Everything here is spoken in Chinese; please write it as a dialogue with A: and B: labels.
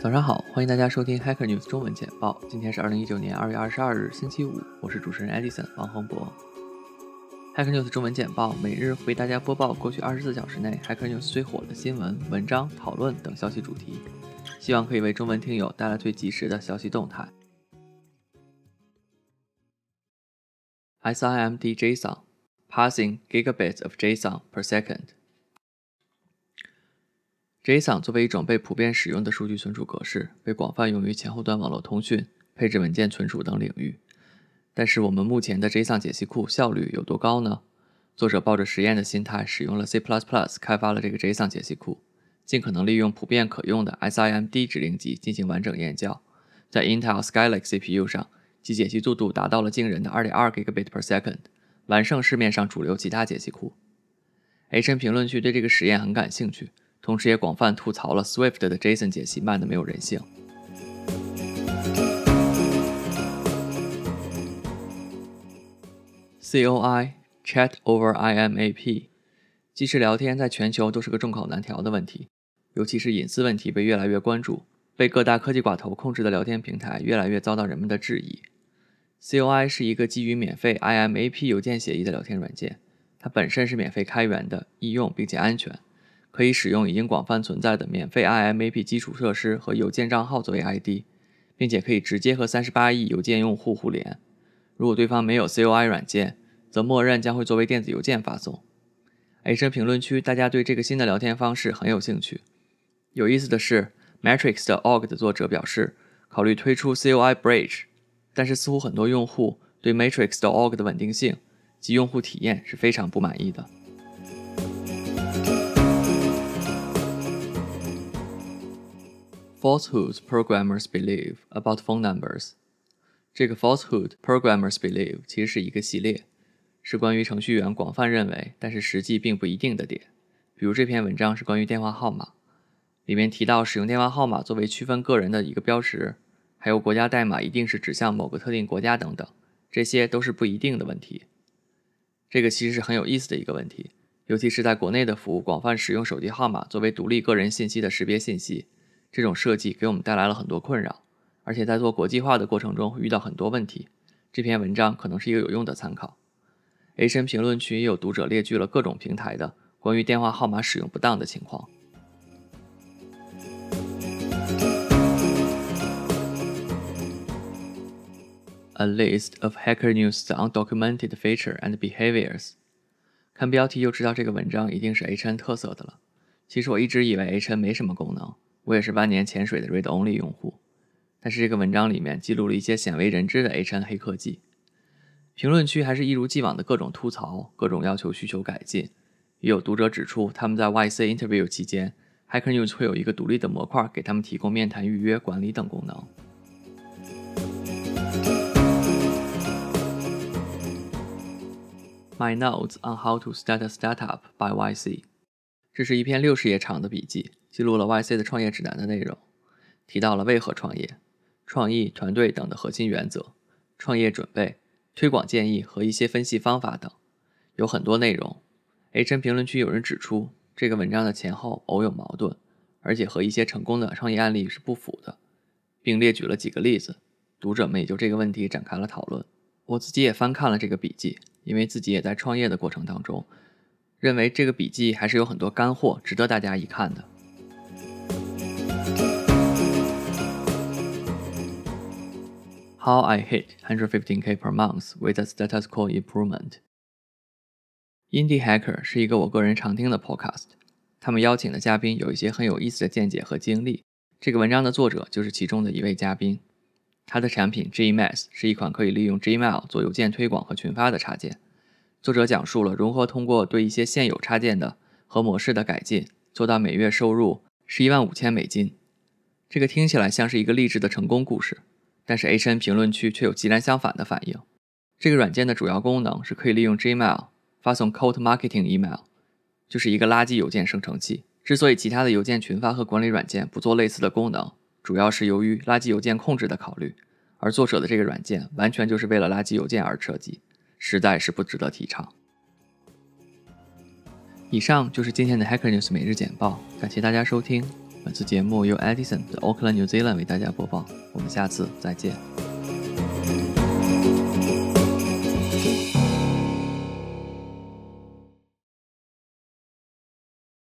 A: 早上好，欢迎大家收听 Hacker News 中文简报。今天是二零一九年二月二十二日，星期五。我是主持人 Edison 王洪博。Hacker News 中文简报每日为大家播报过去二十四小时内 Hacker News 最火的新闻、文章、讨论等消息主题，希望可以为中文听友带来最及时的消息动态。SIMD JSON passing gigabits of JSON per second。JSON 作为一种被普遍使用的数据存储格式，被广泛用于前后端网络通讯、配置文件存储等领域。但是，我们目前的 JSON 解析库效率有多高呢？作者抱着实验的心态，使用了 C++ 开发了这个 JSON 解析库，尽可能利用普遍可用的 SIMD 指令集进行完整验教。在 Intel Skylake CPU 上，其解析速度达到了惊人的2.2 Gigabit per second，完胜市面上主流其他解析库。H N 评论区对这个实验很感兴趣。同时也广泛吐槽了 Swift 的 JSON 解析慢的没有人性。COI Chat over IMAP，即时聊天在全球都是个众口难调的问题，尤其是隐私问题被越来越关注，被各大科技寡头控制的聊天平台越来越遭到人们的质疑。COI 是一个基于免费 IMAP 邮件协议的聊天软件，它本身是免费开源的，易用并且安全。可以使用已经广泛存在的免费 IMAP 基础设施和邮件账号作为 ID，并且可以直接和三十八亿邮件用户互联。如果对方没有 COI 软件，则默认将会作为电子邮件发送。H 评论区大家对这个新的聊天方式很有兴趣。有意思的是，Matrix 的 org 的作者表示考虑推出 COI Bridge，但是似乎很多用户对 Matrix 的 org 的稳定性及用户体验是非常不满意的。Falsehoods programmers believe about phone numbers。这个 falsehood programmers believe 其实是一个系列，是关于程序员广泛认为，但是实际并不一定的点。比如这篇文章是关于电话号码，里面提到使用电话号码作为区分个人的一个标识，还有国家代码一定是指向某个特定国家等等，这些都是不一定的问题。这个其实是很有意思的一个问题，尤其是在国内的服务广泛使用手机号码作为独立个人信息的识别信息。这种设计给我们带来了很多困扰，而且在做国际化的过程中会遇到很多问题。这篇文章可能是一个有用的参考。H N 评论区也有读者列举了各种平台的关于电话号码使用不当的情况。A list of Hacker News' undocumented feature and behaviors。看标题就知道这个文章一定是 H N 特色的了。其实我一直以为 H N 没什么功能。我也是万年潜水的 Read Only 用户，但是这个文章里面记录了一些鲜为人知的 HN 黑科技。评论区还是一如既往的各种吐槽，各种要求需求改进。也有读者指出，他们在 YC Interview 期间，Hacker News 会有一个独立的模块给他们提供面谈预约、管理等功能。My notes on how to start a startup by YC。这是一篇六十页长的笔记。记录了 YC 的创业指南的内容，提到了为何创业、创意团队等的核心原则、创业准备、推广建议和一些分析方法等，有很多内容。H 评论区有人指出，这个文章的前后偶有矛盾，而且和一些成功的创业案例是不符的，并列举了几个例子。读者们也就这个问题展开了讨论。我自己也翻看了这个笔记，因为自己也在创业的过程当中，认为这个笔记还是有很多干货，值得大家一看的。How I hit 115k per month with a status quo improvement. Indie Hacker 是一个我个人常听的 podcast，他们邀请的嘉宾有一些很有意思的见解和经历。这个文章的作者就是其中的一位嘉宾。他的产品 Gmail 是一款可以利用 Gmail 做邮件推广和群发的插件。作者讲述了如何通过对一些现有插件的和模式的改进，做到每月收入十一万五千美金。这个听起来像是一个励志的成功故事。但是 H N 评论区却有截然相反的反应。这个软件的主要功能是可以利用 Gmail 发送 Cold Marketing Email，就是一个垃圾邮件生成器。之所以其他的邮件群发和管理软件不做类似的功能，主要是由于垃圾邮件控制的考虑。而作者的这个软件完全就是为了垃圾邮件而设计，实在是不值得提倡。以上就是今天的 Hacker News 每日简报，感谢大家收听，本次节目由 Edison 的 Auckland New Zealand 为大家播放，我们下次再见。